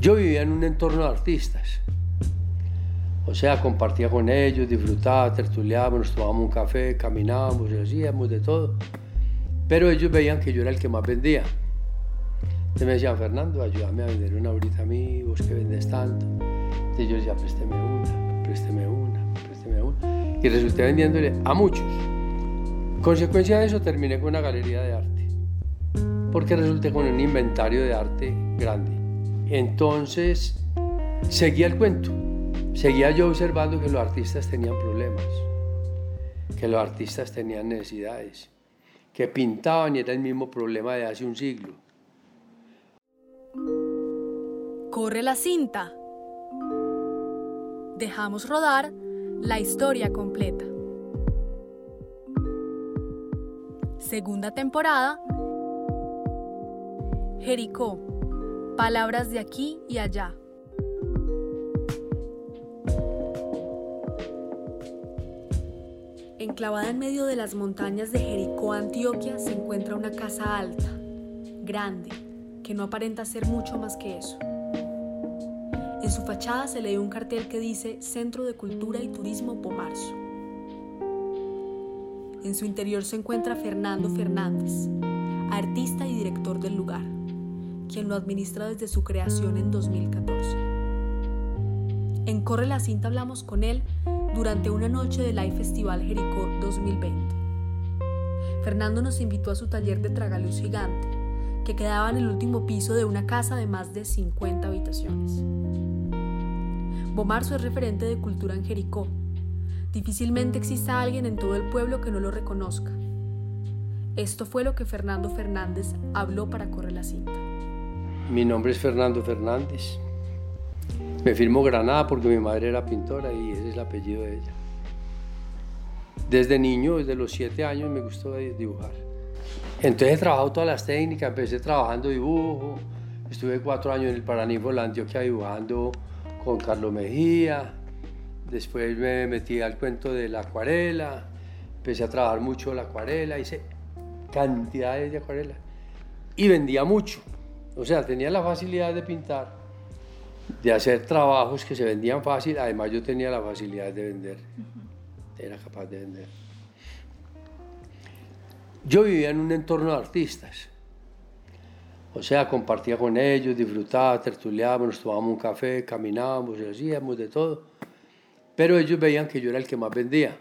Yo vivía en un entorno de artistas. O sea, compartía con ellos, disfrutaba, tertuleábamos, nos tomábamos un café, caminábamos hacíamos de todo. Pero ellos veían que yo era el que más vendía. Entonces me decían, Fernando, ayúdame a vender una ahorita a mí, vos que vendes tanto. Entonces yo decía, présteme una, présteme una, présteme una. Y resulté vendiéndole a muchos. Consecuencia de eso terminé con una galería de arte. Porque resulté con un inventario de arte grande. Entonces seguía el cuento. Seguía yo observando que los artistas tenían problemas, que los artistas tenían necesidades, que pintaban y era el mismo problema de hace un siglo. Corre la cinta. Dejamos rodar la historia completa. Segunda temporada. Jericó. Palabras de aquí y allá. Enclavada en medio de las montañas de Jericó, Antioquia, se encuentra una casa alta, grande, que no aparenta ser mucho más que eso. En su fachada se lee un cartel que dice Centro de Cultura y Turismo Pomarzo. En su interior se encuentra Fernando Fernández, artista y director del lugar, quien lo administra desde su creación en 2014. En Corre la Cinta hablamos con él durante una noche del Live Festival Jericó 2020. Fernando nos invitó a su taller de tragaluz gigante, que quedaba en el último piso de una casa de más de 50 habitaciones. Bomarzo es referente de cultura en Jericó. Difícilmente exista alguien en todo el pueblo que no lo reconozca. Esto fue lo que Fernando Fernández habló para Correr la Cinta. Mi nombre es Fernando Fernández. Me firmo Granada porque mi madre era pintora y ese es el apellido de ella. Desde niño, desde los siete años, me gustó dibujar. Entonces he trabajado todas las técnicas, empecé trabajando dibujo, estuve cuatro años en el Paraninfo, la Antioquia, dibujando con Carlos Mejía, después me metí al cuento de la acuarela, empecé a trabajar mucho la acuarela, hice cantidades de acuarela y vendía mucho, o sea, tenía la facilidad de pintar de hacer trabajos que se vendían fácil, además yo tenía la facilidad de vender, era capaz de vender. Yo vivía en un entorno de artistas, o sea, compartía con ellos, disfrutaba, tertuleábamos, nos tomábamos un café, caminábamos hacíamos de todo, pero ellos veían que yo era el que más vendía.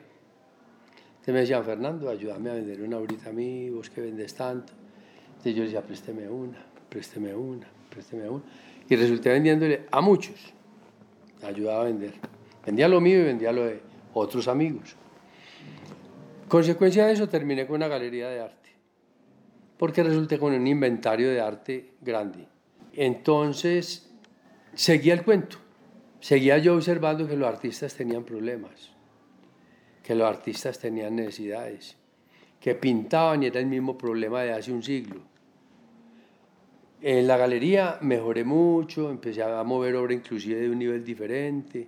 Entonces me decían, Fernando, ayúdame a vender una ahorita a mí, vos que vendes tanto. Entonces yo decía, présteme una, présteme una, présteme una y resulté vendiéndole a muchos. Ayudaba a vender. Vendía lo mío y vendía lo de otros amigos. Consecuencia de eso terminé con una galería de arte, porque resulté con un inventario de arte grande. Entonces seguía el cuento, seguía yo observando que los artistas tenían problemas, que los artistas tenían necesidades, que pintaban y era el mismo problema de hace un siglo en la galería mejoré mucho, empecé a mover obra inclusive de un nivel diferente,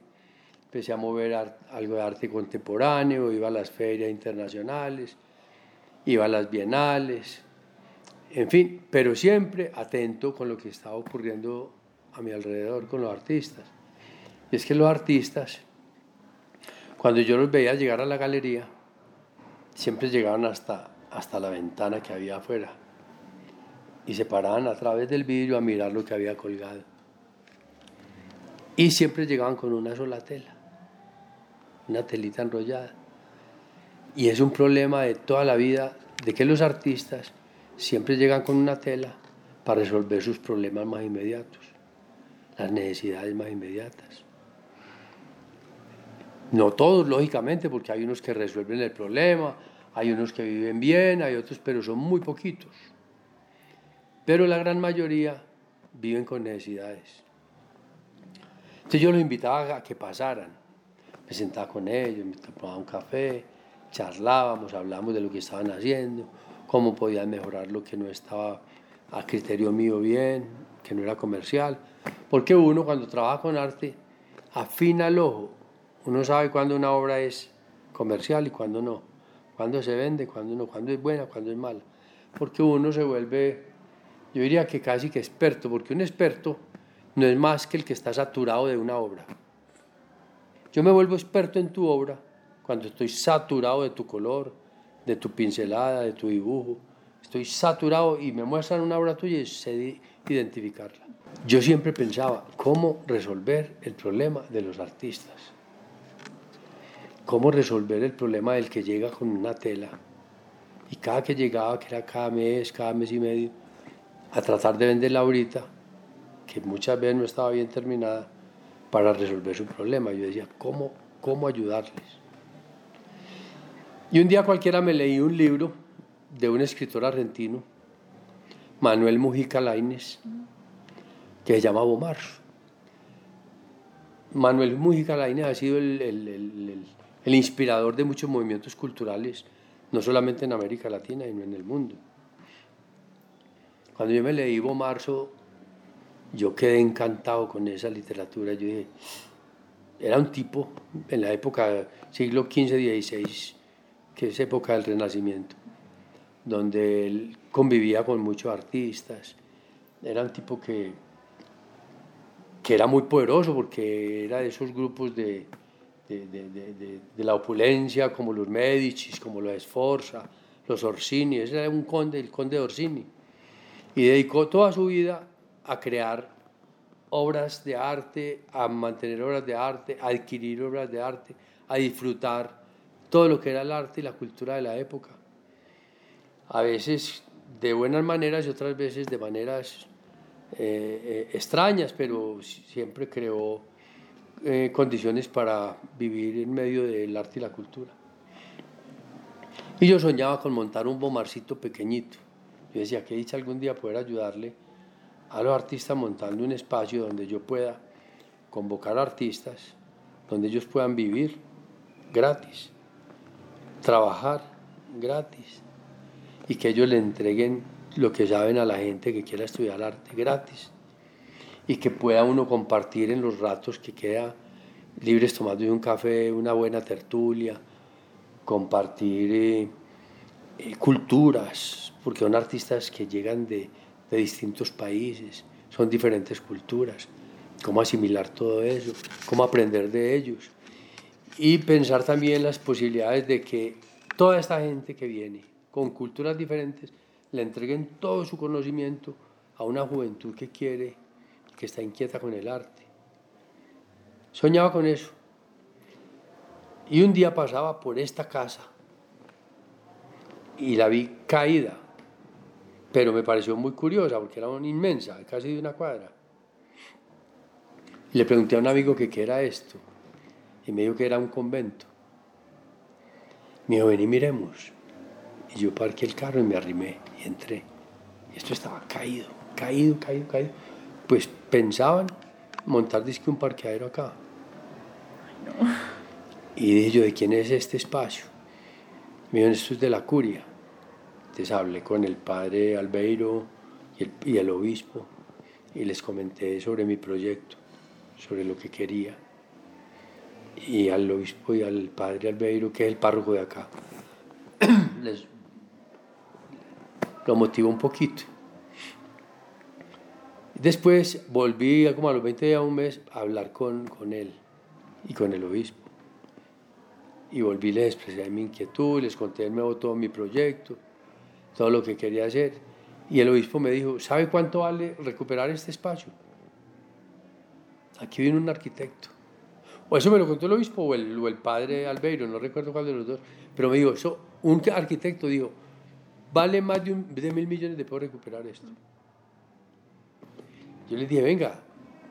empecé a mover algo de arte contemporáneo, iba a las ferias internacionales, iba a las bienales, en fin, pero siempre atento con lo que estaba ocurriendo a mi alrededor con los artistas. Y es que los artistas, cuando yo los veía llegar a la galería, siempre llegaban hasta, hasta la ventana que había afuera y se paraban a través del vidrio a mirar lo que había colgado. Y siempre llegaban con una sola tela, una telita enrollada. Y es un problema de toda la vida, de que los artistas siempre llegan con una tela para resolver sus problemas más inmediatos, las necesidades más inmediatas. No todos, lógicamente, porque hay unos que resuelven el problema, hay unos que viven bien, hay otros, pero son muy poquitos. Pero la gran mayoría viven con necesidades. Entonces yo los invitaba a que pasaran. Me sentaba con ellos, me tomaba un café, charlábamos, hablábamos de lo que estaban haciendo, cómo podían mejorar lo que no estaba a criterio mío bien, que no era comercial. Porque uno cuando trabaja con arte afina el ojo. Uno sabe cuándo una obra es comercial y cuándo no. Cuándo se vende, cuándo no, cuándo es buena, cuándo es mala. Porque uno se vuelve yo diría que casi que experto, porque un experto no es más que el que está saturado de una obra. Yo me vuelvo experto en tu obra cuando estoy saturado de tu color, de tu pincelada, de tu dibujo. Estoy saturado y me muestran una obra tuya y sé identificarla. Yo siempre pensaba cómo resolver el problema de los artistas. Cómo resolver el problema del que llega con una tela. Y cada que llegaba, que era cada mes, cada mes y medio, a tratar de venderla ahorita, que muchas veces no estaba bien terminada, para resolver su problema. Yo decía, ¿cómo, cómo ayudarles? Y un día cualquiera me leí un libro de un escritor argentino, Manuel Mujica Laines, que se llama Bomar. Manuel Mujica Laines ha sido el, el, inspirador de muchos movimientos culturales, no solamente en América Latina, sino en el mundo. Cuando yo me leí Bomarzo, yo quedé encantado con esa literatura. Yo dije, era un tipo en la época siglo XV, XVI, que es época del Renacimiento, donde él convivía con muchos artistas. Era un tipo que, que era muy poderoso porque era de esos grupos de, de, de, de la opulencia, como los Medici, como los Sforza, los Orsini. Ese era un conde, el conde Orsini. Y dedicó toda su vida a crear obras de arte, a mantener obras de arte, a adquirir obras de arte, a disfrutar todo lo que era el arte y la cultura de la época. A veces de buenas maneras y otras veces de maneras eh, eh, extrañas, pero siempre creó eh, condiciones para vivir en medio del arte y la cultura. Y yo soñaba con montar un bomarcito pequeñito. Yo decía, que dicha algún día poder ayudarle a los artistas montando un espacio donde yo pueda convocar artistas, donde ellos puedan vivir gratis, trabajar gratis y que ellos le entreguen lo que saben a la gente que quiera estudiar arte gratis y que pueda uno compartir en los ratos que queda libres tomando un café, una buena tertulia, compartir eh, eh, culturas, porque son artistas que llegan de, de distintos países, son diferentes culturas, cómo asimilar todo eso, cómo aprender de ellos y pensar también las posibilidades de que toda esta gente que viene con culturas diferentes le entreguen todo su conocimiento a una juventud que quiere, que está inquieta con el arte. Soñaba con eso. Y un día pasaba por esta casa y la vi caída, pero me pareció muy curiosa porque era una inmensa, casi de una cuadra. Y le pregunté a un amigo que qué era esto y me dijo que era un convento. Me dijo, ven y miremos. Y yo parqué el carro y me arrimé y entré. Y esto estaba caído, caído, caído, caído. Pues pensaban montar disque un parqueadero acá. Y dije yo, ¿de quién es este espacio? Me dijo, esto es de la curia. Entonces hablé con el padre Albeiro y el, y el obispo y les comenté sobre mi proyecto, sobre lo que quería. Y al obispo y al padre Albeiro, que es el párroco de acá, les, lo motivó un poquito. Después volví, como a los 20 días, un mes, a hablar con, con él y con el obispo. Y volví, les expresé mi inquietud, les conté de nuevo todo mi proyecto todo lo que quería hacer. Y el obispo me dijo, ¿sabe cuánto vale recuperar este espacio? Aquí viene un arquitecto. O eso me lo contó el obispo o el, o el padre Albeiro, no recuerdo cuál de los dos. Pero me dijo, eso, un arquitecto dijo, vale más de, un, de mil millones de poder recuperar esto. Yo le dije, venga,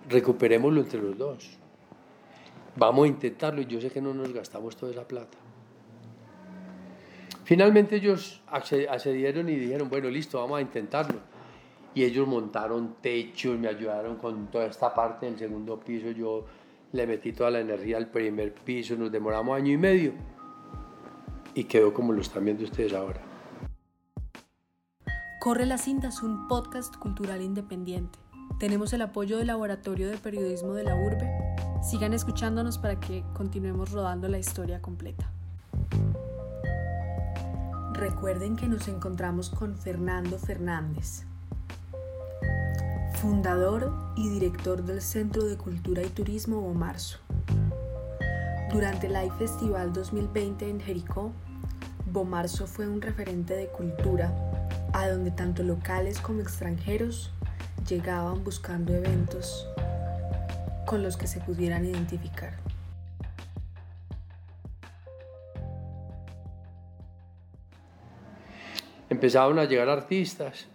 recuperémoslo entre los dos. Vamos a intentarlo y yo sé que no nos gastamos toda esa plata. Finalmente ellos accedieron y dijeron, bueno, listo, vamos a intentarlo. Y ellos montaron techos, me ayudaron con toda esta parte del segundo piso. Yo le metí toda la energía al primer piso, nos demoramos año y medio y quedó como lo están viendo ustedes ahora. Corre la cinta es un podcast cultural independiente. Tenemos el apoyo del Laboratorio de Periodismo de la Urbe. Sigan escuchándonos para que continuemos rodando la historia completa. Recuerden que nos encontramos con Fernando Fernández. fundador y director del Centro de Cultura y Turismo Bomarzo. Durante el Live Festival 2020 en Jericó, Bomarzo fue un referente de cultura a donde tanto locales como extranjeros llegaban buscando eventos con los que se pudieran identificar. Empezaron a llegar artistas,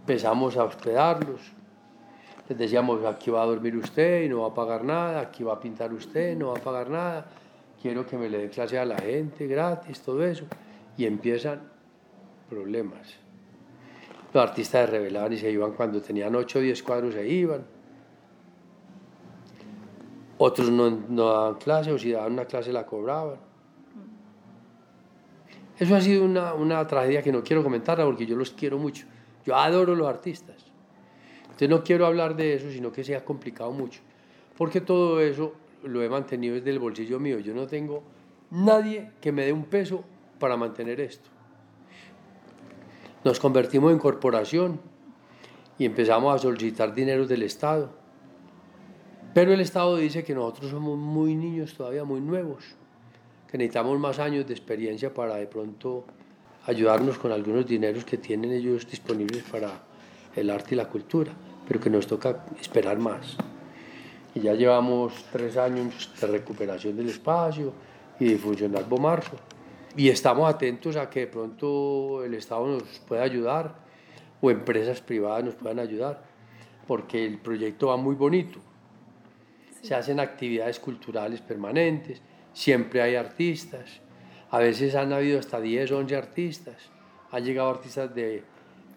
empezamos a hospedarlos, les decíamos, aquí va a dormir usted y no va a pagar nada, aquí va a pintar usted, no va a pagar nada, quiero que me le dé clase a la gente gratis, todo eso. Y empiezan problemas. Los artistas se revelaban y se iban cuando tenían 8 o 10 cuadros, se iban. Otros no, no daban clase o si daban una clase la cobraban. Eso ha sido una, una tragedia que no quiero comentarla porque yo los quiero mucho. Yo adoro los artistas. Entonces no quiero hablar de eso, sino que se ha complicado mucho. Porque todo eso lo he mantenido desde el bolsillo mío. Yo no tengo nadie que me dé un peso para mantener esto. Nos convertimos en corporación y empezamos a solicitar dinero del Estado. Pero el Estado dice que nosotros somos muy niños todavía, muy nuevos, que necesitamos más años de experiencia para de pronto ayudarnos con algunos dineros que tienen ellos disponibles para el arte y la cultura, pero que nos toca esperar más. Y ya llevamos tres años de recuperación del espacio y de funcionar Bomarzo. Y estamos atentos a que de pronto el Estado nos pueda ayudar o empresas privadas nos puedan ayudar, porque el proyecto va muy bonito. Se hacen actividades culturales permanentes, siempre hay artistas, a veces han habido hasta 10 o 11 artistas, han llegado artistas de,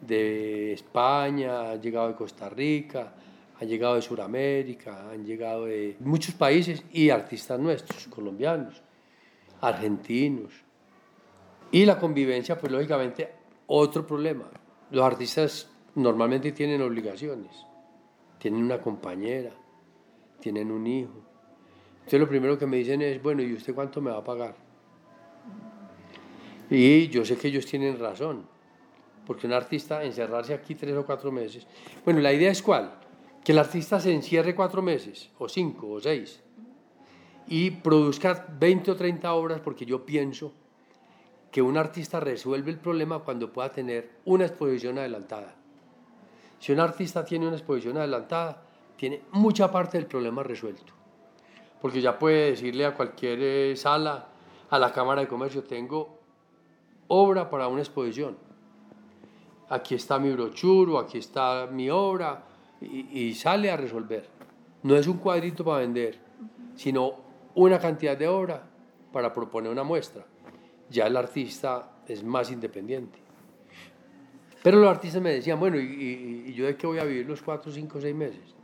de España, han llegado de Costa Rica, han llegado de Sudamérica, han llegado de muchos países y artistas nuestros, colombianos, argentinos. Y la convivencia, pues lógicamente, otro problema. Los artistas normalmente tienen obligaciones, tienen una compañera, tienen un hijo. Entonces lo primero que me dicen es, bueno, ¿y usted cuánto me va a pagar? Y yo sé que ellos tienen razón, porque un artista encerrarse aquí tres o cuatro meses. Bueno, la idea es cuál? Que el artista se encierre cuatro meses, o cinco, o seis, y produzca 20 o 30 obras, porque yo pienso que un artista resuelve el problema cuando pueda tener una exposición adelantada. Si un artista tiene una exposición adelantada, tiene mucha parte del problema resuelto. Porque ya puede decirle a cualquier eh, sala, a la Cámara de Comercio, tengo obra para una exposición. Aquí está mi brochuro, aquí está mi obra, y, sale a resolver. No es un cuadrito para vender, sino una cantidad de obra para proponer una muestra. Ya el artista es más independiente. Pero los artistas me decían, bueno, ¿y, y yo de qué voy a vivir los cuatro, cinco, seis meses?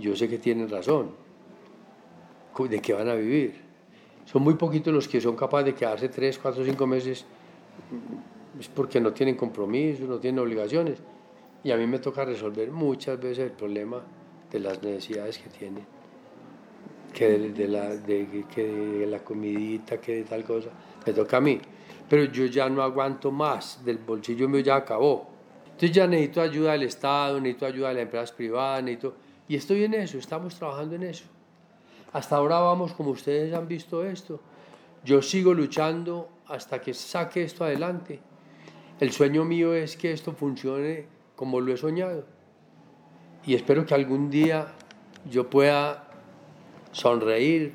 Yo sé que tienen razón. ¿De qué van a vivir? Son muy poquitos los que son capaces de quedarse tres, cuatro, cinco meses. Es porque no tienen compromiso, no tienen obligaciones. Y a mí me toca resolver muchas veces el problema de las necesidades que tienen. Que de, la, de, que de la comidita, que de tal cosa. Me toca a mí. Pero yo ya no aguanto más. Del bolsillo mío ya acabó. Entonces ya necesito ayuda del Estado, necesito ayuda de las empresas privadas, necesito... Y estoy en eso, estamos trabajando en eso. Hasta ahora vamos, como ustedes han visto esto. Yo sigo luchando hasta que saque esto adelante. El sueño mío es que esto funcione como lo he soñado. Y espero que algún día yo pueda sonreír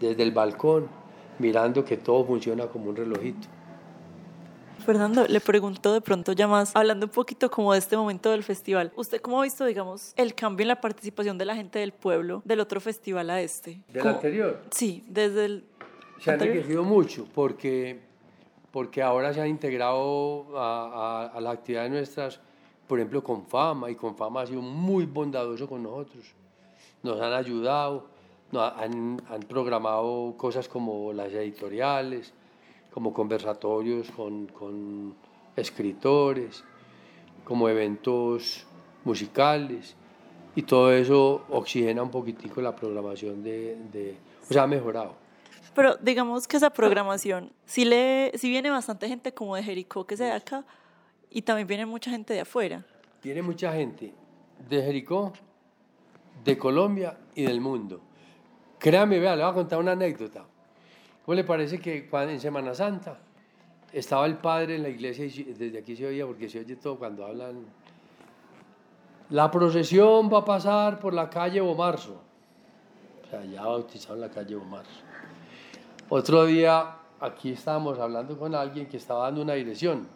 desde el balcón mirando que todo funciona como un relojito. Fernando, le pregunto de pronto ya más, hablando un poquito como de este momento del festival, ¿usted cómo ha visto, digamos, el cambio en la participación de la gente del pueblo del otro festival a este? ¿Del anterior? Sí, desde el... Se ha enriquecido mucho porque, porque ahora se han integrado a, a, a las actividades nuestras, por ejemplo, con Fama, y con Fama ha sido muy bondadoso con nosotros. Nos han ayudado, nos han, han programado cosas como las editoriales, como conversatorios con, con escritores, como eventos musicales, y todo eso oxigena un poquitico la programación de, de, o sea, ha mejorado. Pero digamos que esa programación, si, le, si viene bastante gente como de Jericó, que sea de acá, y también viene mucha gente de afuera. viene mucha gente de Jericó, de Colombia y del mundo. Créame, vea, le voy a contar una anécdota. ¿Cómo le parece que en Semana Santa estaba el padre en la iglesia y desde aquí se oía porque se oye todo cuando hablan? La procesión va a pasar por la calle Bomarzo. O sea, ya bautizaron la calle Bomarzo. Otro día aquí estábamos hablando con alguien que estaba dando una dirección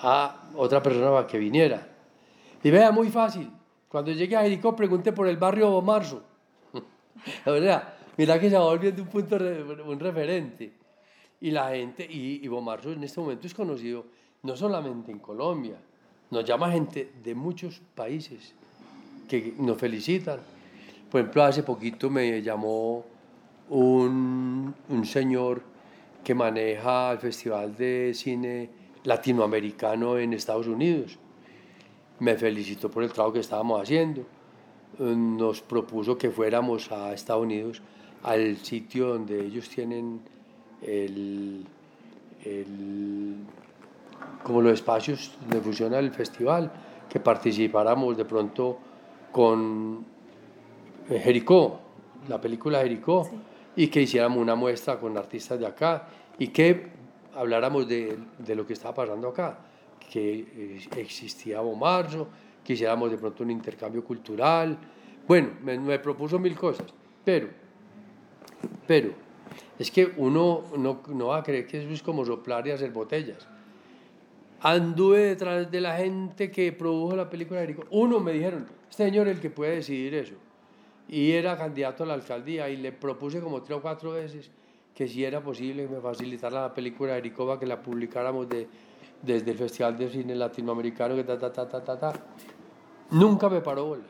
a otra persona para que viniera. Y vea, muy fácil. Cuando llegue a Jericó, pregunte por el barrio Bomarzo. La verdad, mira que se va volviendo un punto, un referente. Y la gente, y, y Bomarzo en este momento es conocido no solamente en Colombia, nos llama gente de muchos países que nos felicitan. Por ejemplo, hace poquito me llamó un, un señor que maneja el Festival de Cine Latinoamericano en Estados Unidos. Me felicitó por el trabajo que estábamos haciendo. Nos propuso que fuéramos a Estados Unidos al sitio donde ellos tienen el, como los espacios donde funciona el festival, que participáramos de pronto con Jericó, la película Jericó, y que hiciéramos una muestra con artistas de acá y que habláramos de, de lo que estaba pasando acá, que eh, existía Bomarzo, que hiciéramos de pronto un intercambio cultural. Bueno, me, me propuso mil cosas, pero, pero, es que uno no, no va a creer que eso es como soplar y hacer botellas. Anduve detrás de la gente que produjo la película de Erico. Uno me dijeron, este señor es el que puede decidir eso. Y era candidato a la alcaldía y le propuse como tres o cuatro veces que si era posible me facilitara la película de Ericova, que la publicáramos de, desde el Festival de Cine Latinoamericano, que ta, ta, ta, ta, ta, ta. Nunca me paró bolas.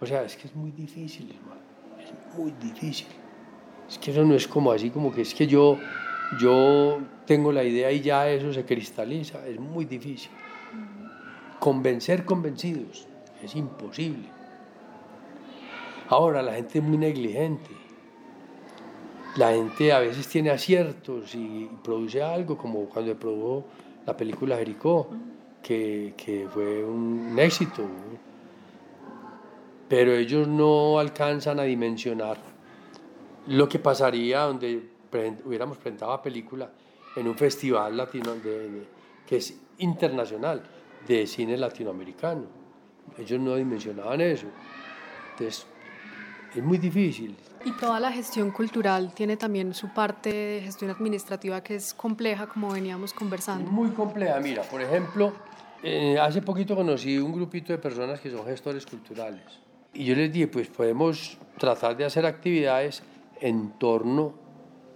O sea, es que es muy difícil, hermano. Muy difícil. Es que eso no es como así, como que es que yo, yo tengo la idea y ya eso se cristaliza. Es muy difícil. Convencer convencidos es imposible. Ahora la gente es muy negligente la gente a veces tiene aciertos y produce algo, como cuando produjo la película Jericó, que, que fue un éxito. Pero ellos no alcanzan a dimensionar lo que pasaría donde hubiéramos presentado la película en un festival latino que es internacional de cine latinoamericano. Ellos no dimensionaban eso. Entonces, es muy difícil. Y toda la gestión cultural tiene también su parte de gestión administrativa que es compleja, como veníamos conversando. Muy compleja. Mira, por ejemplo, eh, hace poquito conocí un grupito de personas que son gestores culturales. Y yo les dije, pues podemos tratar de hacer actividades en torno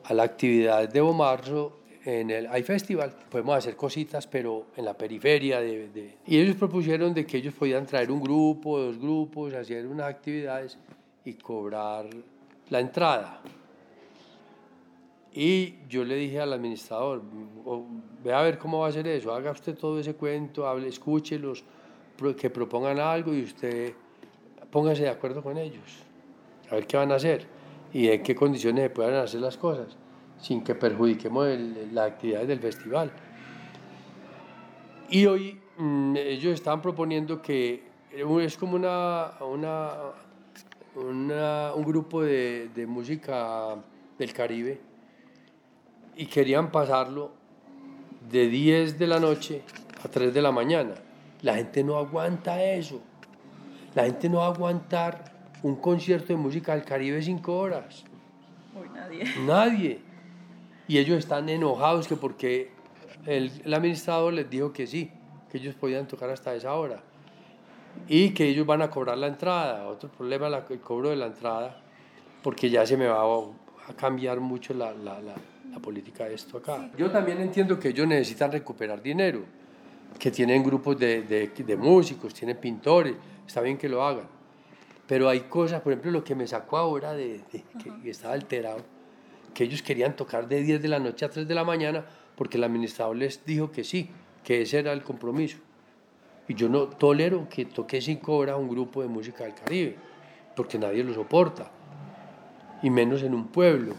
a la actividad de Bomarzo en el iFestival. Podemos hacer cositas, pero en la periferia. De, de, Y ellos propusieron de que ellos podían traer un grupo, dos grupos, hacer unas actividades y cobrar la entrada. Y yo le dije al administrador, ve a ver cómo va a hacer eso, haga usted todo ese cuento, hable, escúchelos, que propongan algo y usted póngase de acuerdo con ellos, a ver qué van a hacer y en qué condiciones se puedan hacer las cosas, sin que perjudiquemos las actividades del festival. Y hoy mm, ellos estaban proponiendo que es como una, una un grupo de, de, música del Caribe y querían pasarlo de 10 de la noche a 3 de la mañana. La gente no aguanta eso. La gente no va a aguantar un concierto de música del Caribe 5 horas. nadie. Nadie. Y ellos están enojados que porque el, el administrador les dijo que sí, que ellos podían tocar hasta esa hora y que ellos van a cobrar la entrada. Otro problema es el cobro de la entrada, porque ya se me va a cambiar mucho la, la, la, la política de esto acá. Yo también entiendo que ellos necesitan recuperar dinero, que tienen grupos de, de, de músicos, tienen pintores, está bien que lo hagan. Pero hay cosas, por ejemplo, lo que me sacó ahora de, de que estaba alterado, que ellos querían tocar de 10 de la noche a 3 de la mañana porque el administrador les dijo que sí, que ese era el compromiso. Y yo no tolero que toque cinco horas un grupo de música del Caribe, porque nadie lo soporta, y menos en un pueblo.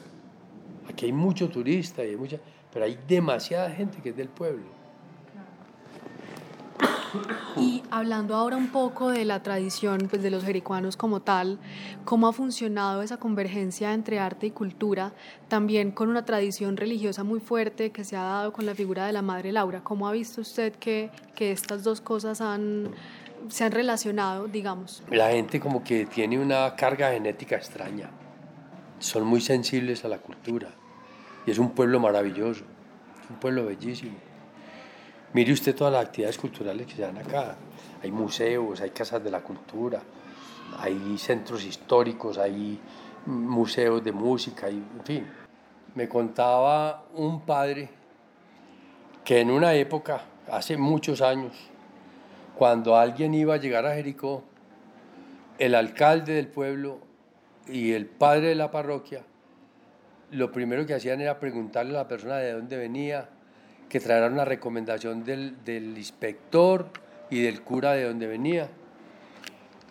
Aquí hay mucho turista, y hay mucha, pero hay demasiada gente que es del pueblo. Y hablando ahora un poco de la tradición pues, de los jericuanos como tal, ¿cómo ha funcionado esa convergencia entre arte y cultura, también con una tradición religiosa muy fuerte que se ha dado con la figura de la Madre Laura? ¿Cómo ha visto usted que, que estas dos cosas se han relacionado, digamos? La gente como que tiene una carga genética extraña, son muy sensibles a la cultura y es un pueblo maravilloso, un pueblo bellísimo. Mire usted todas las actividades culturales que se dan acá. Hay museos, hay casas de la cultura, hay centros históricos, hay museos de música, y, en fin. Me contaba un padre que en una época, hace muchos años, cuando alguien iba a llegar a Jericó, el alcalde del pueblo y el padre de la parroquia, lo primero que hacían era preguntarle a la persona de dónde venía, que trajeran una recomendación del, del, inspector y del cura de donde venía.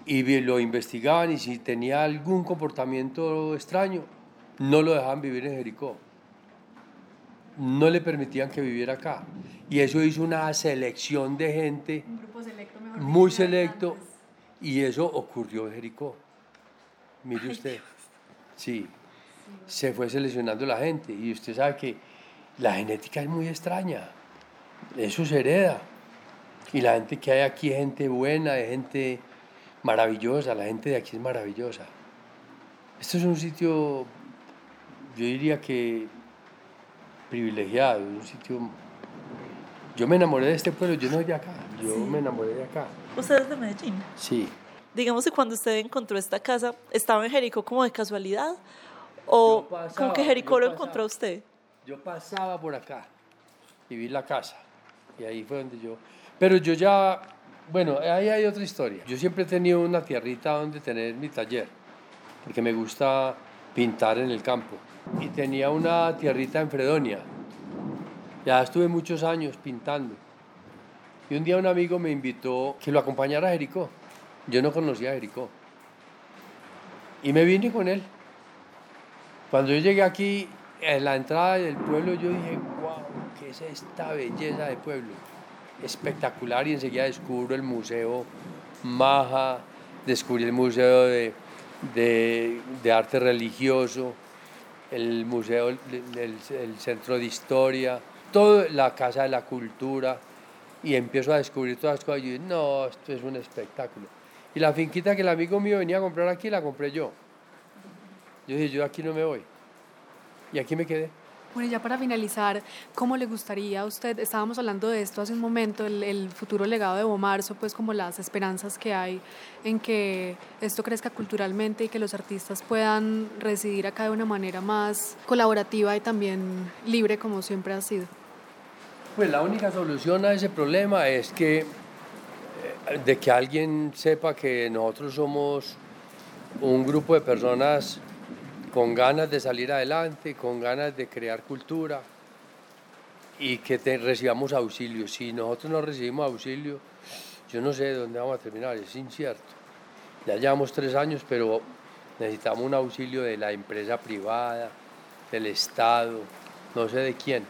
Y lo investigaban y si tenía algún comportamiento extraño, no lo dejaban vivir en Jericó. No le permitían que viviera acá. Y eso hizo una selección de gente, selecto, muy selecto, y eso ocurrió en Jericó. Mire usted, sí, se fue seleccionando la gente. Y usted sabe que la genética es muy extraña, eso se hereda. Y la gente que hay aquí es gente buena, es gente maravillosa, la gente de aquí es maravillosa. Esto es un sitio, yo diría que privilegiado, un sitio... Yo me enamoré de este pueblo, yo no soy de acá, yo me enamoré de acá. ¿Usted es de Medellín? Sí. Digamos que cuando usted encontró esta casa, ¿estaba en Jericó como de casualidad? ¿O como que Jericó lo encontró usted? Yo pasaba por acá y vi la casa. Y ahí fue donde yo... Pero yo ya... Bueno, ahí hay otra historia. Yo siempre he tenido una tierrita donde tener mi taller, porque me gusta pintar en el campo. Y tenía una tierrita en Fredonia. Ya estuve muchos años pintando. Y un día un amigo me invitó que lo acompañara a Jericó. Yo no conocía a Jericó. Y me vine con él. Cuando yo llegué aquí, en la entrada del pueblo yo dije, wow, ¿qué es esta belleza de pueblo? Espectacular y enseguida descubro el museo Maja, descubrí el museo de, de, arte religioso, el museo, el, el, centro de historia, toda la casa de la cultura y empiezo a descubrir todas las cosas y yo no, esto es un espectáculo. Y la finquita que el amigo mío venía a comprar aquí, la compré yo. Yo dije, yo aquí no me voy. Y aquí me quedé. Bueno, ya para finalizar, ¿cómo le gustaría a usted, estábamos hablando de esto hace un momento, el, el, futuro legado de Bomarzo, pues como las esperanzas que hay en que esto crezca culturalmente y que los artistas puedan residir acá de una manera más colaborativa y también libre como siempre ha sido? Pues la única solución a ese problema es que eh, de que alguien sepa que nosotros somos un grupo de personas con ganas de salir adelante, con ganas de crear cultura y que recibamos auxilio. Si nosotros no recibimos auxilio, yo no sé dónde vamos a terminar, es incierto. Ya llevamos tres años, pero necesitamos un auxilio de la empresa privada, del Estado, no sé de quién.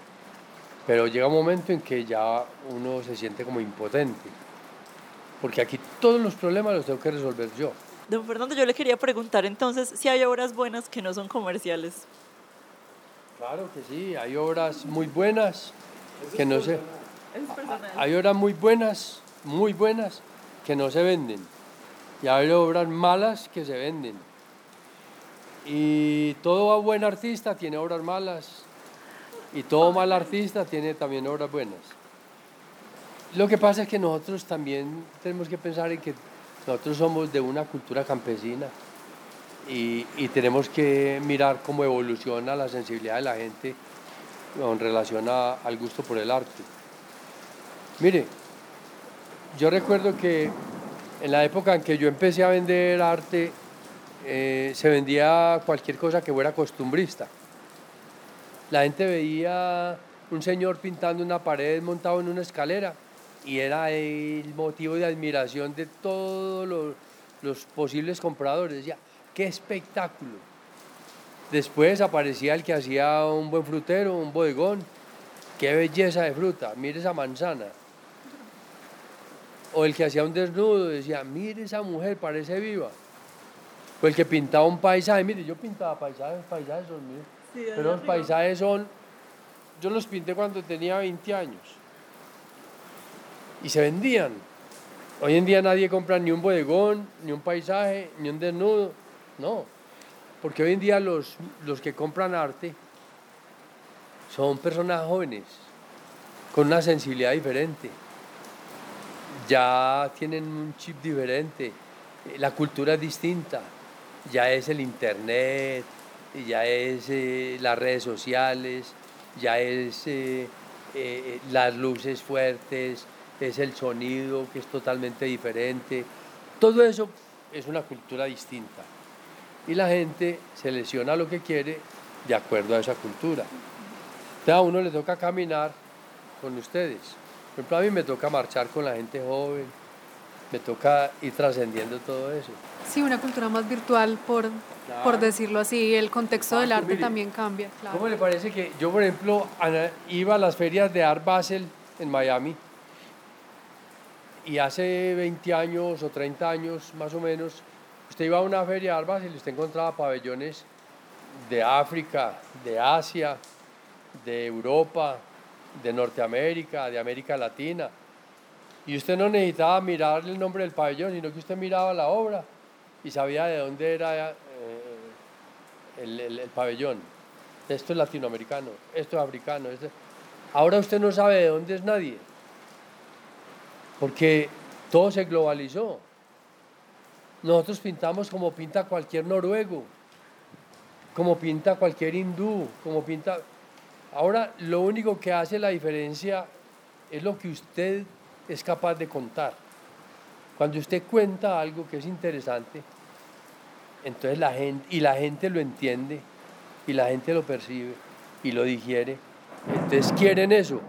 Pero llega un momento en que ya uno se siente como impotente, porque aquí todos los problemas los tengo que resolver yo. Don Fernando, yo le quería preguntar entonces si hay obras buenas que no son comerciales. Claro que sí, hay obras muy buenas que no se... Hay obras muy buenas, muy buenas que no se venden. Y hay obras malas que se venden. Y todo buen artista tiene obras malas. Y todo mal artista tiene también obras buenas. Lo que pasa es que nosotros también tenemos que pensar en que nosotros somos de una cultura campesina y, tenemos que mirar cómo evoluciona la sensibilidad de la gente en relación al gusto por el arte. Mire, yo recuerdo que en la época en que yo empecé a vender arte, eh, se vendía cualquier cosa que fuera costumbrista. La gente veía un señor pintando una pared montado en una escalera y era el motivo de admiración de todos los, posibles compradores. Decía, qué espectáculo. Después aparecía el que hacía un buen frutero, un bodegón. Qué belleza de fruta, mire esa manzana. o el que hacía un desnudo decía, mire esa mujer, parece viva. O el que pintaba un paisaje, mire, yo pintaba paisajes, paisajes son míos. pero los paisajes son, yo los pinté cuando tenía 20 años. Y se vendían. Hoy en día nadie compra ni un bodegón, ni un paisaje, ni un desnudo. No. Porque hoy en día los, los que compran arte son personas jóvenes, con una sensibilidad diferente. Ya tienen un chip diferente, la cultura es distinta, ya es el internet, ya es eh, las redes sociales, ya es eh, eh, las luces fuertes, es el sonido que es totalmente diferente. Todo eso es una cultura distinta. Y la gente selecciona lo que quiere de acuerdo a esa cultura. Entonces a uno le toca caminar con ustedes. Por ejemplo, a mí me toca marchar con la gente joven, me toca ir trascendiendo todo eso. Sí, una cultura más virtual, por, por decirlo así. El contexto del arte también cambia. ¿Cómo le parece que yo, por ejemplo, iba a las ferias de Art Basel en Miami y hace 20 años o 30 años más o menos, usted iba a una feria de Art Basel y usted encontraba pabellones de África, de Asia, de Europa, de Norteamérica, de América Latina. Y usted no necesitaba mirar el nombre del pabellón, sino que usted miraba la obra y sabía de dónde era eh, el, pabellón. Esto es latinoamericano, esto es africano. Ahora usted no sabe de dónde es nadie, porque todo se globalizó. Nosotros pintamos como pinta cualquier noruego, como pinta cualquier hindú, como pinta... Ahora lo único que hace la diferencia es lo que usted es capaz de contar. Cuando usted cuenta algo que es interesante, entonces la gente, y la gente lo entiende, y la gente lo percibe, y lo digiere, entonces quieren eso.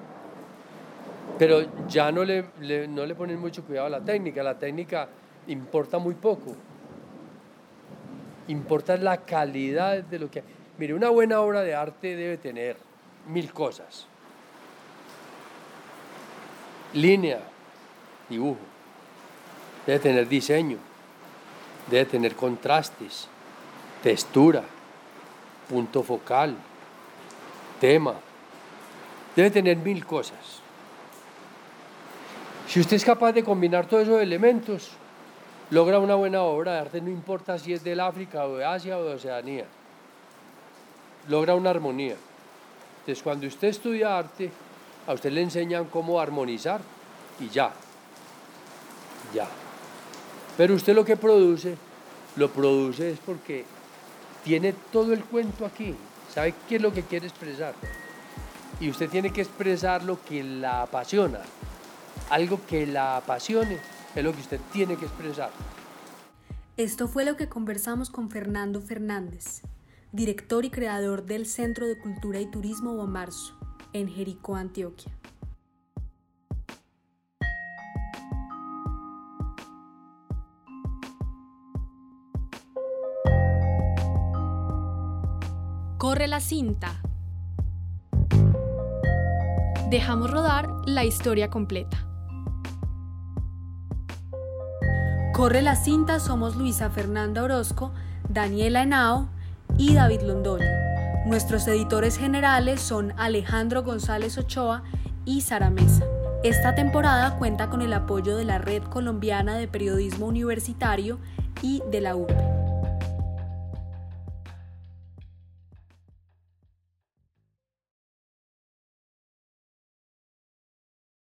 Pero ya no le, no le ponen mucho cuidado a la técnica, la técnica importa muy poco. Importa la calidad de lo que... Mire, una buena obra de arte debe tener mil cosas. Línea, dibujo. Debe tener diseño. Debe tener contrastes, textura, punto focal, tema. Debe tener mil cosas. Si usted es capaz de combinar todos esos elementos, logra una buena obra de arte, no importa si es del África o de Asia o de Oceanía. Logra una armonía. Entonces, cuando usted estudia arte, a usted le enseñan cómo armonizar y ya. Ya. Pero usted lo que produce, lo produce es porque tiene todo el cuento aquí. ¿Sabe qué es lo que quiere expresar? Y usted tiene que expresar lo que la apasiona. Algo que la apasione es lo que usted tiene que expresar. Esto fue lo que conversamos con Fernando Fernández, director y creador del Centro de Cultura y Turismo Marzo, en Jericó, Antioquia. Corre la cinta. Dejamos rodar la historia completa. Corre la cinta somos Luisa Fernanda Orozco, Daniela Henao y David Londoño. Nuestros editores generales son Alejandro González Ochoa y Sara Mesa. Esta temporada cuenta con el apoyo de la Red Colombiana de Periodismo Universitario y de la UPE.